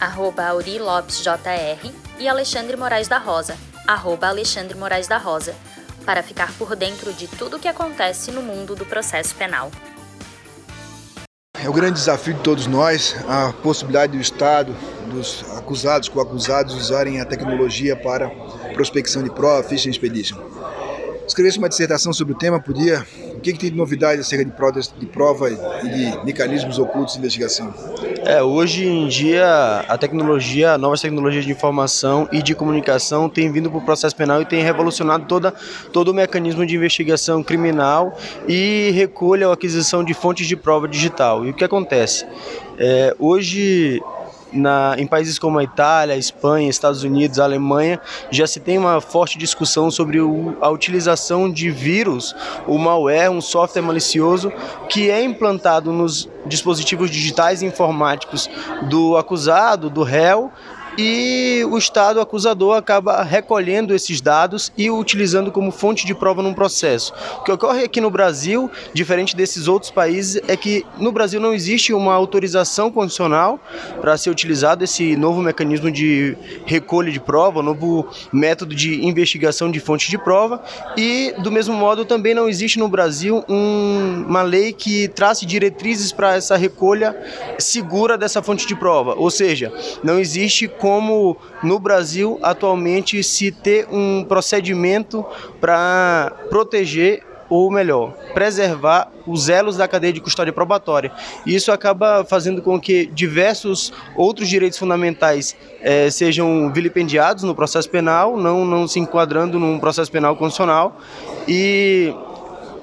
arroba Auri JR, e Alexandre Moraes da Rosa, arroba Alexandre Moraes da Rosa, para ficar por dentro de tudo o que acontece no mundo do processo penal. É o grande desafio de todos nós a possibilidade do Estado, dos acusados, co-acusados, usarem a tecnologia para prospecção de prova, ficha expedition. Escrevesse uma dissertação sobre o tema, podia. O que, que tem de novidade acerca de prova, de prova e de mecanismos ocultos de investigação? É, hoje em dia a tecnologia, novas tecnologias de informação e de comunicação têm vindo para o processo penal e têm revolucionado toda, todo o mecanismo de investigação criminal e recolha ou aquisição de fontes de prova digital. E o que acontece? É, hoje na, em países como a Itália, a Espanha, Estados Unidos, Alemanha, já se tem uma forte discussão sobre o, a utilização de vírus, o malware, um software malicioso que é implantado nos dispositivos digitais e informáticos do acusado, do réu, e o Estado acusador acaba recolhendo esses dados e utilizando como fonte de prova num processo. O que ocorre aqui no Brasil, diferente desses outros países, é que no Brasil não existe uma autorização condicional para ser utilizado esse novo mecanismo de recolha de prova, novo método de investigação de fonte de prova e, do mesmo modo, também não existe no Brasil um, uma lei que trace diretrizes para essa recolha segura dessa fonte de prova. Ou seja, não existe como no Brasil atualmente se ter um procedimento para proteger ou melhor, preservar os elos da cadeia de custódia probatória. Isso acaba fazendo com que diversos outros direitos fundamentais eh, sejam vilipendiados no processo penal, não, não se enquadrando num processo penal constitucional, e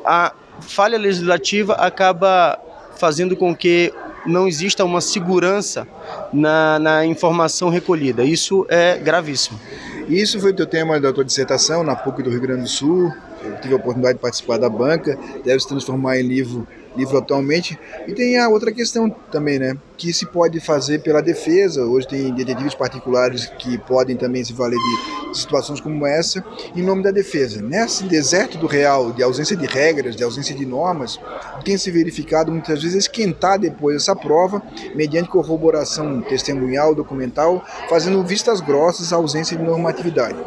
a falha legislativa acaba fazendo com que não exista uma segurança na, na informação recolhida. Isso é gravíssimo. Isso foi o teu tema da tua dissertação na PUC do Rio Grande do Sul. Eu tive a oportunidade de participar da banca, deve se transformar em livro livro atualmente. E tem a outra questão também, né? Que se pode fazer pela defesa. Hoje tem detetives particulares que podem também se valer de situações como essa, em nome da defesa. Nesse deserto do real, de ausência de regras, de ausência de normas, tem se verificado muitas vezes esquentar depois essa prova, mediante corroboração testemunhal, documental, fazendo vistas grossas à ausência de normatividade.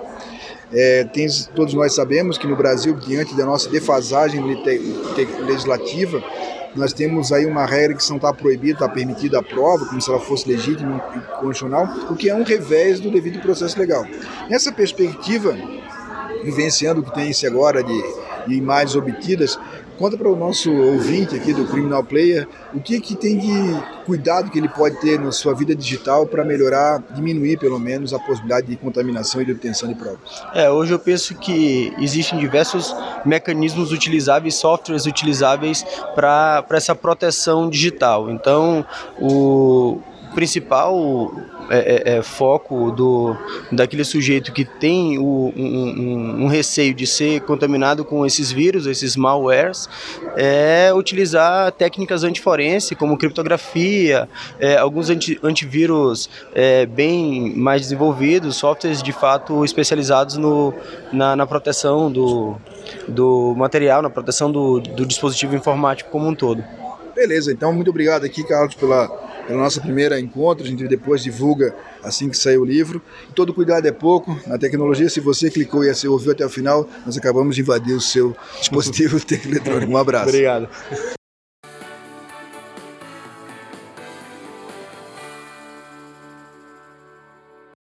É, tem, todos nós sabemos que no Brasil, diante da nossa defasagem legislativa, nós temos aí uma regra que não está proibida, está permitida a prova, como se ela fosse legítima e constitucional, o que é um revés do devido processo legal. Nessa perspectiva, vivenciando o que tem esse agora de, de imagens obtidas, Conta para o nosso ouvinte aqui do Criminal Player o que, que tem de cuidado que ele pode ter na sua vida digital para melhorar, diminuir pelo menos a possibilidade de contaminação e de obtenção de provas. É, hoje eu penso que existem diversos mecanismos utilizáveis, softwares utilizáveis para essa proteção digital. Então, o principal é, é, é, foco do, daquele sujeito que tem o, um, um, receio de ser contaminado com esses vírus, esses malwares, é utilizar técnicas antiforense, como criptografia, é, alguns anti, antivírus é, bem mais desenvolvidos, softwares de fato especializados no, na, na proteção do, do material, na proteção do, do dispositivo informático como um todo. Beleza, então muito obrigado aqui, Carlos, pela pela nossa primeira encontro, a gente depois divulga assim que sair o livro. Todo cuidado é pouco. Na tecnologia, se você clicou e você ouviu até o final, nós acabamos de invadir o seu dispositivo eletrônico. Um abraço. Obrigado.